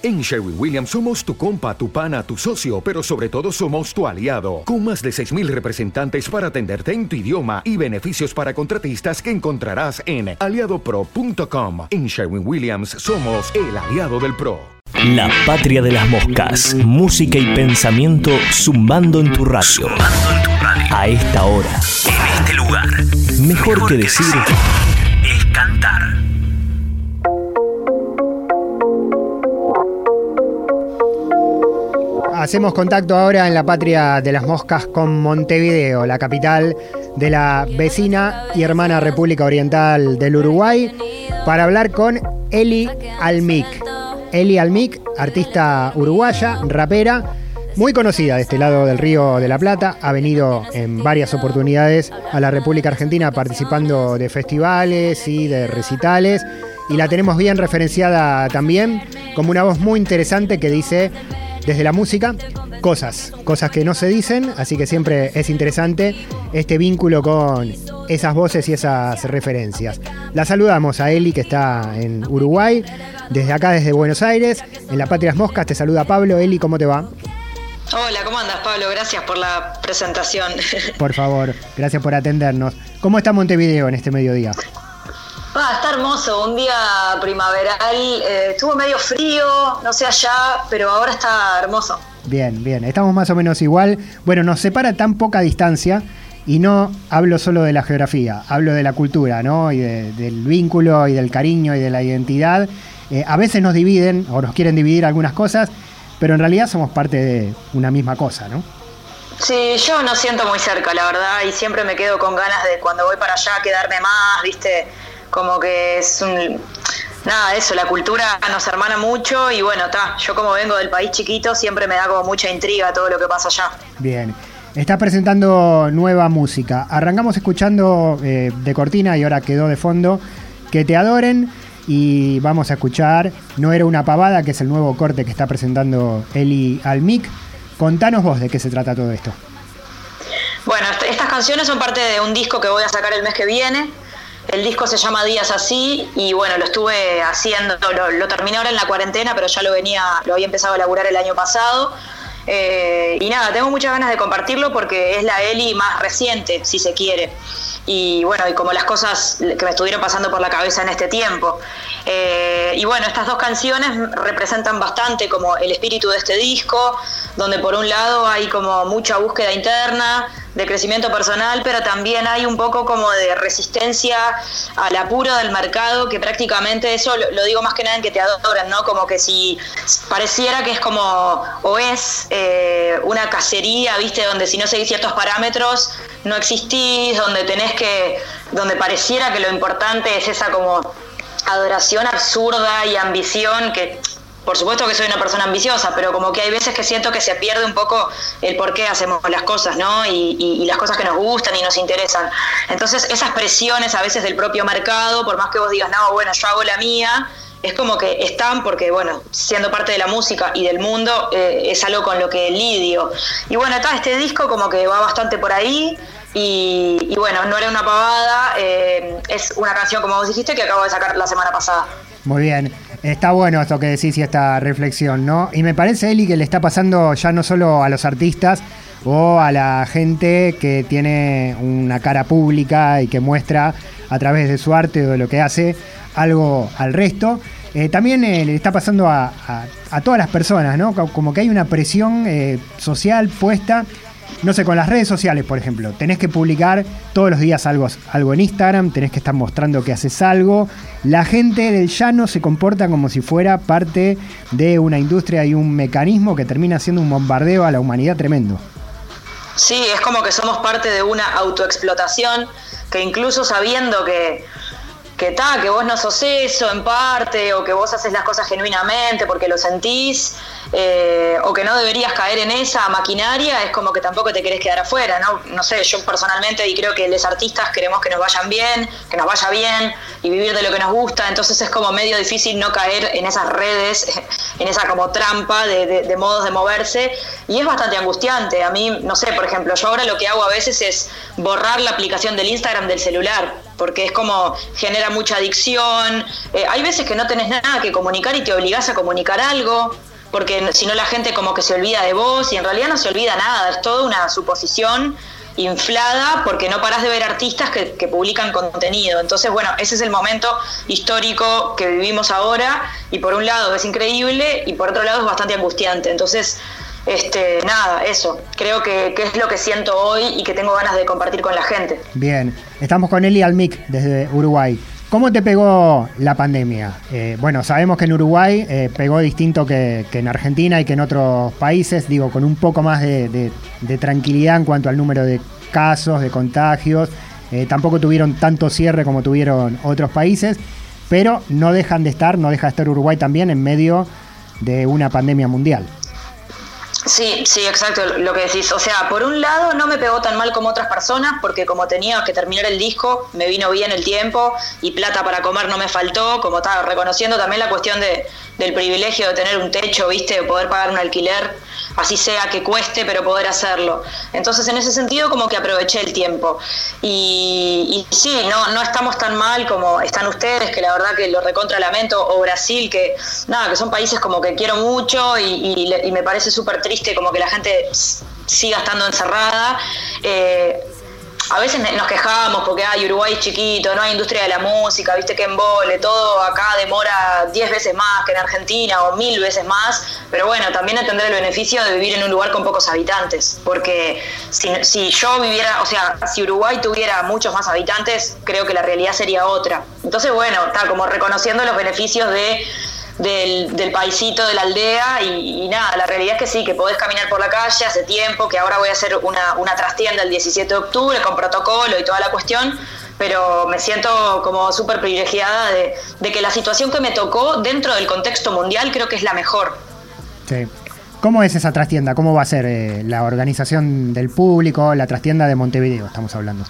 En Sherwin Williams somos tu compa, tu pana, tu socio, pero sobre todo somos tu aliado, con más de 6.000 representantes para atenderte en tu idioma y beneficios para contratistas que encontrarás en aliadopro.com. En Sherwin Williams somos el aliado del PRO. La patria de las moscas, música y pensamiento zumbando en tu radio. A esta hora, en este lugar. Mejor, que, decir es cantar. Hacemos contacto ahora en la patria de las moscas con Montevideo, la capital de la vecina y hermana República Oriental del Uruguay, para hablar con Eli Almic. Eli Almic, artista uruguaya, rapera, muy conocida de este lado del Río de la Plata, ha venido en varias oportunidades a la República Argentina participando de festivales y de recitales, y la tenemos bien referenciada también como una voz muy interesante que dice desde la música, cosas, cosas que no se dicen, así que siempre es interesante este vínculo con esas voces y esas referencias. La saludamos a Eli que está en Uruguay, desde acá, desde Buenos Aires, en la Patrias Moscas, te saluda Pablo. Eli, ¿cómo te va? Hola, ¿cómo andas Pablo? Gracias por la presentación. Por favor, gracias por atendernos. ¿Cómo está Montevideo en este mediodía? Ah, está hermoso, un día primaveral, eh, estuvo medio frío, no sé allá, pero ahora está hermoso. Bien, bien, estamos más o menos igual. Bueno, nos separa tan poca distancia y no hablo solo de la geografía, hablo de la cultura, ¿no? Y del vínculo y del cariño y de la identidad. Eh, a veces nos dividen o nos quieren dividir algunas cosas, pero en realidad somos parte de una misma cosa, ¿no? Sí, yo no siento muy cerca, la verdad, y siempre me quedo con ganas de cuando voy para allá quedarme más, ¿viste? Como que es un... Nada, eso, la cultura nos hermana mucho y bueno, está, yo como vengo del país chiquito siempre me da como mucha intriga todo lo que pasa allá. Bien, estás presentando nueva música. Arrancamos escuchando eh, de cortina y ahora quedó de fondo Que te adoren y vamos a escuchar No era una pavada, que es el nuevo corte que está presentando Eli Almic. Contanos vos de qué se trata todo esto. Bueno, estas canciones son parte de un disco que voy a sacar el mes que viene el disco se llama Días Así y bueno, lo estuve haciendo, lo, terminé ahora en la cuarentena, pero ya lo venía, lo había empezado a elaborar el año pasado. Eh, y nada, tengo muchas ganas de compartirlo porque es la Eli más reciente, si se quiere. Y bueno, y como las cosas que me estuvieron pasando por la cabeza en este tiempo. Eh, y bueno, estas dos canciones representan bastante como el espíritu de este disco, donde por un lado hay como mucha búsqueda interna, de crecimiento personal, pero también hay un poco como de resistencia al apuro del mercado, que prácticamente eso lo, digo más que nada en que te adoran, ¿no? Como que si pareciera que es como, o es eh, una cacería, ¿viste? Donde si no seguís ciertos parámetros, no existís, donde tenés que, donde pareciera que lo importante es esa como adoración absurda y ambición que por supuesto que soy una persona ambiciosa, pero como que hay veces que siento que se pierde un poco el por qué hacemos las cosas, ¿no? Y, las cosas que nos gustan y nos interesan. Entonces, esas presiones a veces del propio mercado, por más que vos digas, no, bueno, yo hago la mía, es como que están porque, bueno, siendo parte de la música y del mundo, eh, es algo con lo que lidio. Y bueno, está este disco como que va bastante por ahí. Y, bueno, no era una pavada, eh, es una canción, como vos dijiste, que acabo de sacar la semana pasada. Muy bien. Está bueno esto que decís y esta reflexión, ¿no? Y me parece, Eli, que le está pasando ya no solo a los artistas o a la gente que tiene una cara pública y que muestra a través de su arte o de lo que hace algo al resto. Eh, también eh, le está pasando a, todas las personas, ¿no? Como que hay una presión eh, social puesta no sé, con las redes sociales, por ejemplo, tenés que publicar todos los días algo, algo en Instagram, tenés que estar mostrando que haces algo. La gente del llano se comporta como si fuera parte de una industria y un mecanismo que termina siendo un bombardeo a la humanidad tremendo. Sí, es como que somos parte de una autoexplotación que incluso sabiendo que que ta, que vos no sos eso en parte, o que vos haces las cosas genuinamente porque lo sentís, eh, o que no deberías caer en esa maquinaria, es como que tampoco te querés quedar afuera, ¿no? No sé, yo personalmente y creo que los artistas queremos que nos vayan bien, que nos vaya bien y vivir de lo que nos gusta, entonces es como medio difícil no caer en esas redes, en esa como trampa de, de modos de moverse y es bastante angustiante. A mí, no sé, por ejemplo, yo ahora lo que hago a veces es borrar la aplicación del Instagram del celular, porque es como genera mucha adicción. Eh, hay veces que no tenés nada que comunicar y te obligás a comunicar algo, porque si no la gente como que se olvida de vos y en realidad no se olvida nada, es toda una suposición inflada porque no parás de ver artistas que, que, publican contenido. Entonces, bueno, ese es el momento histórico que vivimos ahora y por un lado es increíble y por otro lado es bastante angustiante. Entonces, este, nada, eso. Creo que, es lo que siento hoy y que tengo ganas de compartir con la gente. Bien, estamos con Eli Almic desde Uruguay. ¿Cómo te pegó la pandemia? Eh, bueno, sabemos que en Uruguay eh, pegó distinto que, en Argentina y que en otros países, digo, con un poco más de, tranquilidad en cuanto al número de casos, de contagios. Eh, tampoco tuvieron tanto cierre como tuvieron otros países, pero no dejan de estar, no deja de estar Uruguay también en medio de una pandemia mundial. Sí, sí, exacto, lo que decís. O sea, por un lado no me pegó tan mal como otras personas, porque como tenía que terminar el disco, me vino bien el tiempo y plata para comer no me faltó, como estaba reconociendo también la cuestión de, del privilegio de tener un techo, viste, de poder pagar un alquiler así sea que cueste, pero poder hacerlo. Entonces, en ese sentido, como que aproveché el tiempo. Y, sí, no, no estamos tan mal como están ustedes, que la verdad que lo recontra lamento, o Brasil, que nada, que son países como que quiero mucho y, me parece súper triste como que la gente siga estando encerrada. Eh, a veces nos quejábamos porque hay Uruguay chiquito, no hay industria de la música, viste que embole, todo acá demora 10 veces más que en Argentina o mil veces más, pero bueno, también entender el beneficio de vivir en un lugar con pocos habitantes, porque si yo viviera, o sea, si Uruguay tuviera muchos más habitantes, creo que la realidad sería otra. Entonces, bueno, está como reconociendo los beneficios de del, del paisito, de la aldea y, nada, la realidad es que sí, que podés caminar por la calle hace tiempo, que ahora voy a hacer una, una trastienda el 17 de octubre con protocolo y toda la cuestión, pero me siento como súper privilegiada de, que la situación que me tocó dentro del contexto mundial creo que es la mejor. Sí. ¿Cómo es esa trastienda? ¿Cómo va a ser eh, la organización del público, la trastienda de Montevideo, estamos hablando?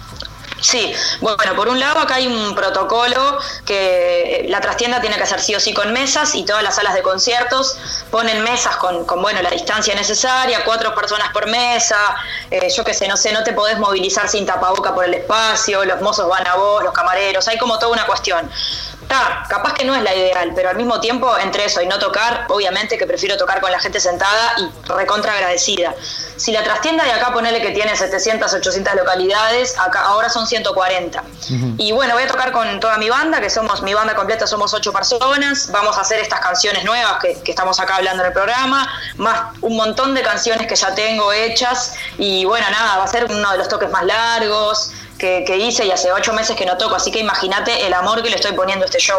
Sí, bueno, por un lado acá hay un protocolo que la trastienda tiene que hacer sí o sí con mesas y todas las salas de conciertos ponen mesas con, con bueno, la distancia necesaria, cuatro personas por mesa, eh, yo qué sé, no sé, no te podés movilizar sin tapaboca por el espacio, los mozos van a vos, los camareros, hay como toda una cuestión capaz que no es la ideal, pero al mismo tiempo, entre eso y no tocar, obviamente que prefiero tocar con la gente sentada y recontra agradecida. Si la trastienda de acá, ponele que tiene 700, 800 localidades, acá ahora son 140. Y bueno, voy a tocar con toda mi banda, que somos, mi banda completa somos ocho personas, vamos a hacer estas canciones nuevas que, que estamos acá hablando en el programa, más un montón de canciones que ya tengo hechas, y bueno, nada, va a ser uno de los toques más largos, que, hice y hace ocho meses que no toco, así que imagínate el amor que le estoy poniendo a este show.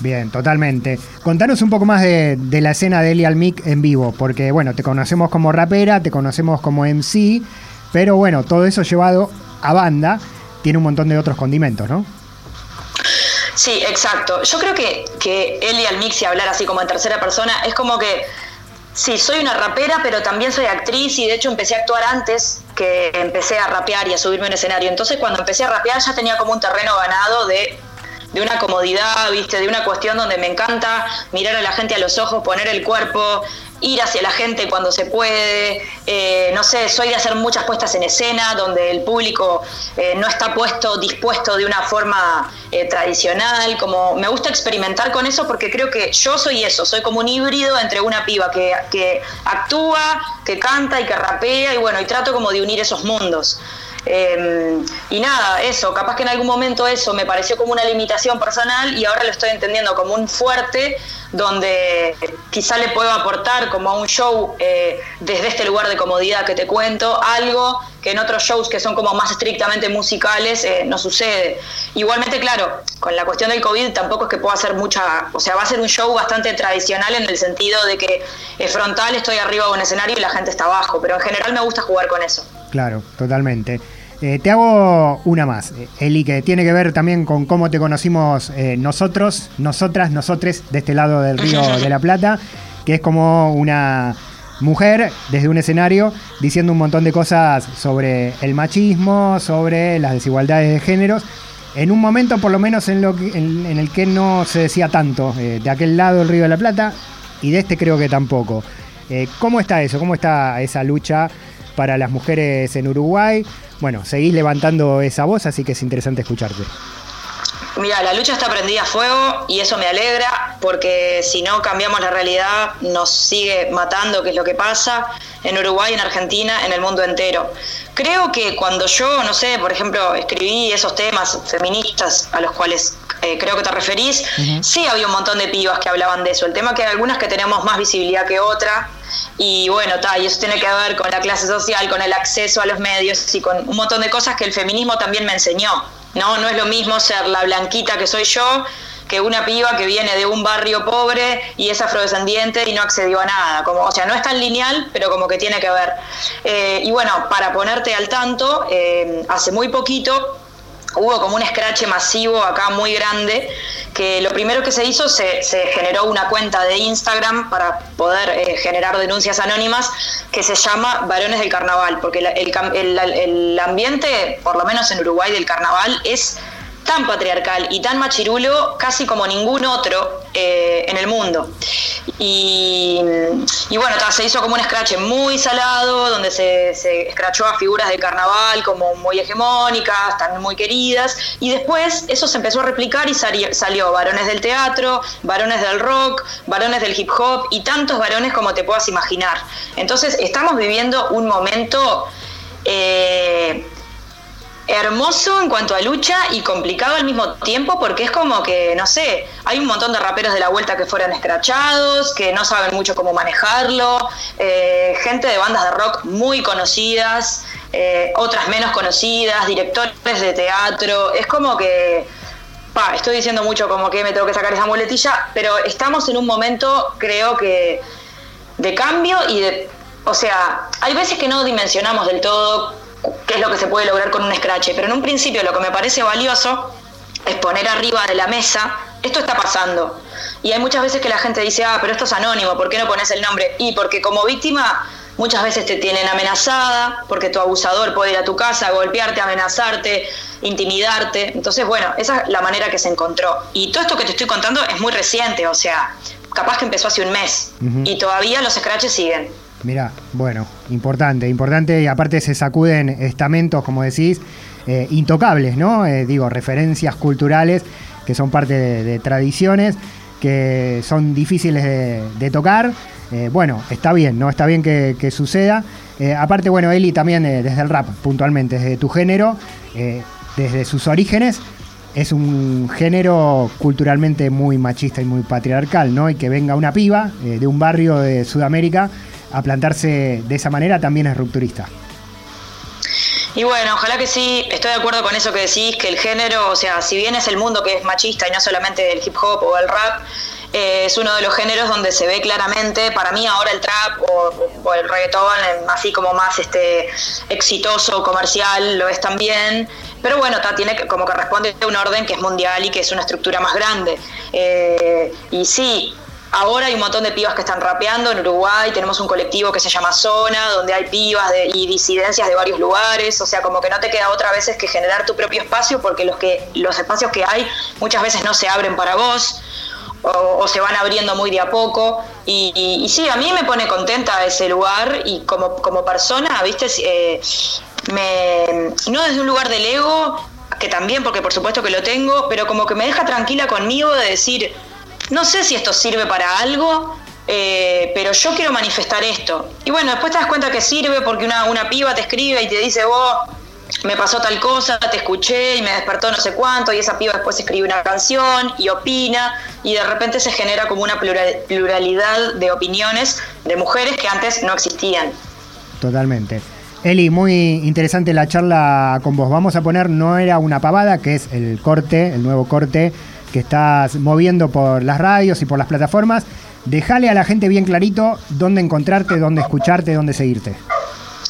Bien, totalmente. Contanos un poco más de, la escena de Eli Almic en vivo, porque bueno, te conocemos como rapera, te conocemos como MC, pero bueno, todo eso llevado a banda tiene un montón de otros condimentos, ¿no? Sí, exacto. Yo creo que, que Eli Almic, si hablar así como en tercera persona, es como que Sí, soy una rapera, pero también soy actriz y de hecho empecé a actuar antes que empecé a rapear y a subirme en escenario. Entonces cuando empecé a rapear ya tenía como un terreno ganado de, de una comodidad, viste, de una cuestión donde me encanta mirar a la gente a los ojos, poner el cuerpo, ir hacia la gente cuando se puede. Eh, no sé, soy de hacer muchas puestas en escena donde el público eh, no está puesto, dispuesto de una forma eh, tradicional. Como me gusta experimentar con eso porque creo que yo soy eso, soy como un híbrido entre una piba que, que actúa, que canta y que rapea y bueno, y trato como de unir esos mundos. Em, y nada, eso, capaz que en algún momento eso me pareció como una limitación personal y ahora lo estoy entendiendo como un fuerte donde quizá le puedo aportar como a un show eh, desde este lugar de comodidad que te cuento, algo que en otros shows que son como más estrictamente musicales eh, no sucede. Igualmente, claro, con la cuestión del COVID tampoco es que pueda hacer mucha, o sea, va a ser un show bastante tradicional en el sentido de que es frontal, estoy arriba de un escenario y la gente está abajo, pero en general me gusta jugar con eso. Claro, totalmente. Eh, te hago una más, eh, Eli, que tiene que ver también con cómo te conocimos eh, nosotros, nosotras, nosotres, de este lado del río de la Plata. que es como una mujer desde un escenario diciendo un montón de cosas sobre el machismo, sobre las desigualdades de géneros, en un momento por lo menos en, lo en, el que no se decía tanto, eh, de aquel lado del Río de la Plata y de este creo que tampoco. Eh, ¿Cómo está eso? ¿Cómo está esa lucha para las mujeres en Uruguay? Bueno, seguís levantando esa voz, así que es interesante escucharte. Mira, la lucha está prendida a fuego y eso me alegra porque si no cambiamos la realidad nos sigue matando, que es lo que pasa en Uruguay, en Argentina, en el mundo entero. Creo que cuando yo, no sé, por ejemplo, escribí esos temas feministas a los cuales eh, creo que te referís, sí había un montón de pibas que hablaban de eso. El tema que hay algunas que tenemos más visibilidad que otra y bueno, ta, y eso tiene que ver con la clase social, con el acceso a los medios y con un montón de cosas que el feminismo también me enseñó. No, no es lo mismo ser la blanquita que soy yo que una piba que viene de un barrio pobre y es afrodescendiente y no accedió a nada. Como, o sea, no es tan lineal, pero como que tiene que ver. Eh, y bueno, para ponerte al tanto, eh, hace muy poquito hubo como un scratch masivo acá muy grande, que lo primero que se hizo, se, generó una cuenta de Instagram para poder eh, generar denuncias anónimas que se llama Varones del Carnaval, porque el, el ambiente, por lo menos en Uruguay, del carnaval es tan patriarcal y tan machirulo casi como ningún otro eh, en el mundo. Y, bueno, se hizo como un scratch muy salado, donde se, se escrachó a figuras de carnaval como muy hegemónicas, también muy queridas, y después eso se empezó a replicar y salió, salió varones del teatro, varones del rock, varones del hip hop y tantos varones como te puedas imaginar. Entonces estamos viviendo un momento... Eh, hermoso en cuanto a lucha y complicado al mismo tiempo porque es como que, no sé, hay un montón de raperos de la vuelta que fueron escrachados, que no saben mucho cómo manejarlo, eh, gente de bandas de rock muy conocidas, eh, otras menos conocidas, directores de teatro, es como que... Estoy diciendo mucho como que me tengo que sacar esa muletilla, pero estamos en un momento, creo que, de cambio y de... O sea, hay veces que no dimensionamos del todo qué es lo que se puede lograr con un scratch. Pero en un principio lo que me parece valioso es poner arriba de la mesa, esto está pasando. Y hay muchas veces que la gente dice, ah, pero esto es anónimo, ¿por qué no pones el nombre? Y porque como víctima muchas veces te tienen amenazada, porque tu abusador puede ir a tu casa, golpearte, amenazarte, intimidarte. Entonces, bueno, esa es la manera que se encontró. Y todo esto que te estoy contando es muy reciente, o sea, capaz que empezó hace un mes. Y todavía los scratches siguen. Mira, bueno, importante, importante, y aparte se sacuden estamentos, como decís, eh, intocables, ¿no? Eh, digo, referencias culturales que son parte de, tradiciones que son difíciles de, tocar. Eh, bueno, está bien, ¿no? Está bien que, suceda. aparte, bueno, Eli también desde el rap, puntualmente, desde tu género, desde sus orígenes, es un género culturalmente muy machista y muy patriarcal, ¿no? Y que venga una piba de un barrio de Sudamérica a plantarse de esa manera también es rupturista. Y bueno, ojalá que sí, estoy de acuerdo con eso que decís, que el género, o sea, si bien es el mundo que es machista y no solamente el hip hop o el rap, eh, es uno de los géneros donde se ve claramente, para mí ahora el trap o, el reggaetón, así como más este exitoso, comercial, lo es también, pero bueno, tiene que, como que responde a un orden que es mundial y que es una estructura más grande. Eh, y sí, Ahora hay un montón de pibas que están rapeando en Uruguay, tenemos un colectivo que se llama Zona, donde hay pibas y disidencias de varios lugares, o sea, como que no te queda otra vez que generar tu propio espacio porque los, que, los espacios que hay muchas veces no se abren para vos. O, se van abriendo muy de a poco. Y, sí, a mí me pone contenta ese lugar y como, como persona, viste, eh, me, no desde un lugar del ego, que también, porque por supuesto que lo tengo, pero como que me deja tranquila conmigo de decir, no sé si esto sirve para algo, eh, pero yo quiero manifestar esto. Y bueno, después te das cuenta que sirve porque una, una piba te escribe y te dice, vos, me pasó tal cosa, te escuché y me despertó no sé cuánto, y esa piba después escribe una canción y opina, y de repente se genera como una pluralidad de opiniones de mujeres que antes no existían. Totalmente. Eli, muy interesante la charla con vos. Vamos a poner No era una pavada, que es el corte, el nuevo corte que estás moviendo por las radios y por las plataformas. Dejale a la gente bien clarito dónde encontrarte, dónde escucharte, dónde seguirte.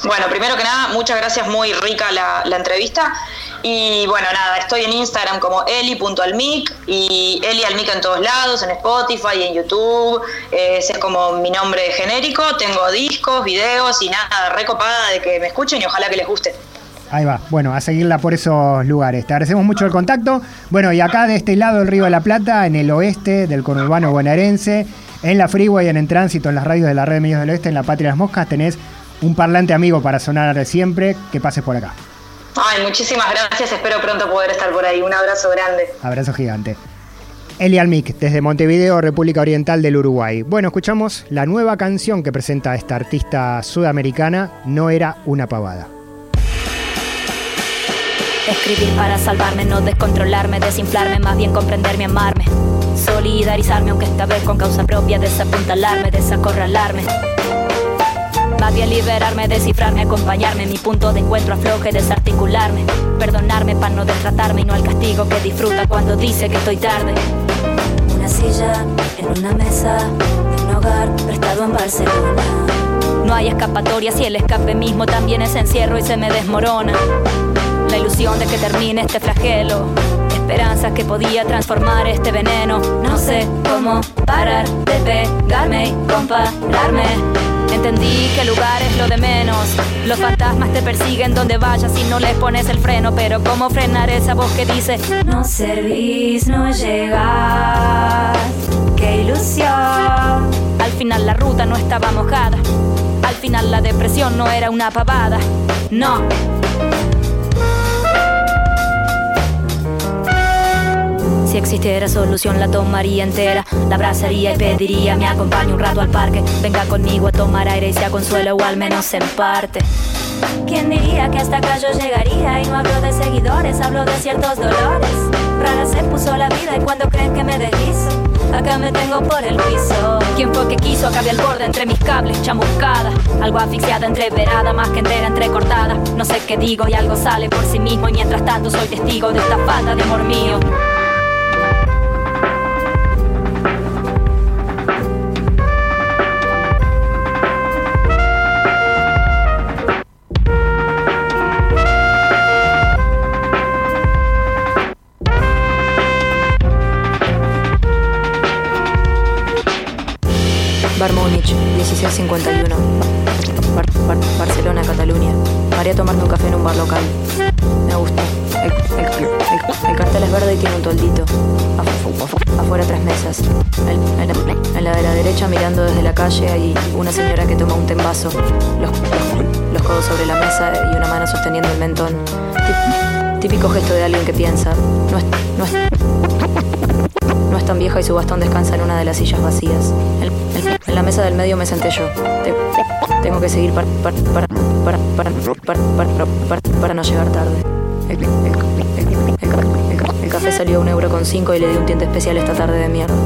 Bueno, primero que nada, muchas gracias, muy rica la, entrevista. Y bueno, nada, estoy en Instagram como eli.almic y Eli Almic en todos lados, en Spotify, en YouTube. Eh, ese es como mi nombre genérico. Tengo discos, videos y nada, recopada de que me escuchen y ojalá que les guste. Ahí va, bueno, a seguirla por esos lugares. Te agradecemos mucho el contacto. Bueno, y acá de este lado del Río de la Plata, en el oeste del conurbano bonaerense, en la Freeway, en el tránsito, en las radios de la red de medios del oeste, en la Patria de las Moscas, tenés un parlante amigo para sonar siempre. Que pases por acá. Ay, muchísimas gracias. Espero pronto poder estar por ahí. Un abrazo grande. Abrazo gigante. Eli Almic, desde Montevideo, República Oriental del Uruguay. Bueno, escuchamos la nueva canción que presenta esta artista sudamericana, No era una pavada. Escribir para salvarme, no descontrolarme, desinflarme, más bien comprenderme, amarme. Solidarizarme, aunque esta vez con causa propia, desapuntalarme, desacorralarme. Más bien liberarme, descifrarme, acompañarme, mi punto de encuentro afloje, desarticularme. Perdonarme para no destratarme y no al castigo que disfruta cuando dice que estoy tarde. Una silla en una mesa, en un hogar prestado en Barcelona. No hay escapatoria si el escape mismo también es encierro y se me desmorona la ilusión de que termine este flagelo. Esperanza que podía transformar este veneno. No sé cómo parar de pegarme y compararme. Entendí que el lugar es lo de menos. Los fantasmas te persiguen donde vayas y no les pones el freno. Pero ¿cómo frenar esa voz que dice: No servís, no llegás? ¡Qué ilusión! Al final la ruta no estaba mojada. Al final la depresión no era una pavada. No. Si existiera solución la tomaría entera, la abrazaría y pediría me acompañe un rato al parque, venga conmigo a tomar aire y sea consuelo o al menos en parte. ¿Quién diría que hasta acá yo llegaría y no hablo de seguidores, hablo de ciertos dolores? Rara se puso la vida y cuando creen que me deslizo, acá me tengo por el piso. ¿Quién fue que quiso acabe al borde entre mis cables, chamuscada? Algo asfixiada, entreverada, más que entera, entrecortada. No sé qué digo y algo sale por sí mismo y mientras tanto soy testigo de esta falta de amor mío. Calle hay una señora que toma un tembazo. Los, los, codos sobre la mesa y una mano sosteniendo el mentón. Típico gesto de alguien que piensa. No es, no es, no es tan vieja y su bastón descansa en una de las sillas vacías. en la mesa del medio me senté yo. tengo que seguir para, para, para, para, no llegar tarde. El, café salió un euro con cinco y le di un tiente especial esta tarde de mierda.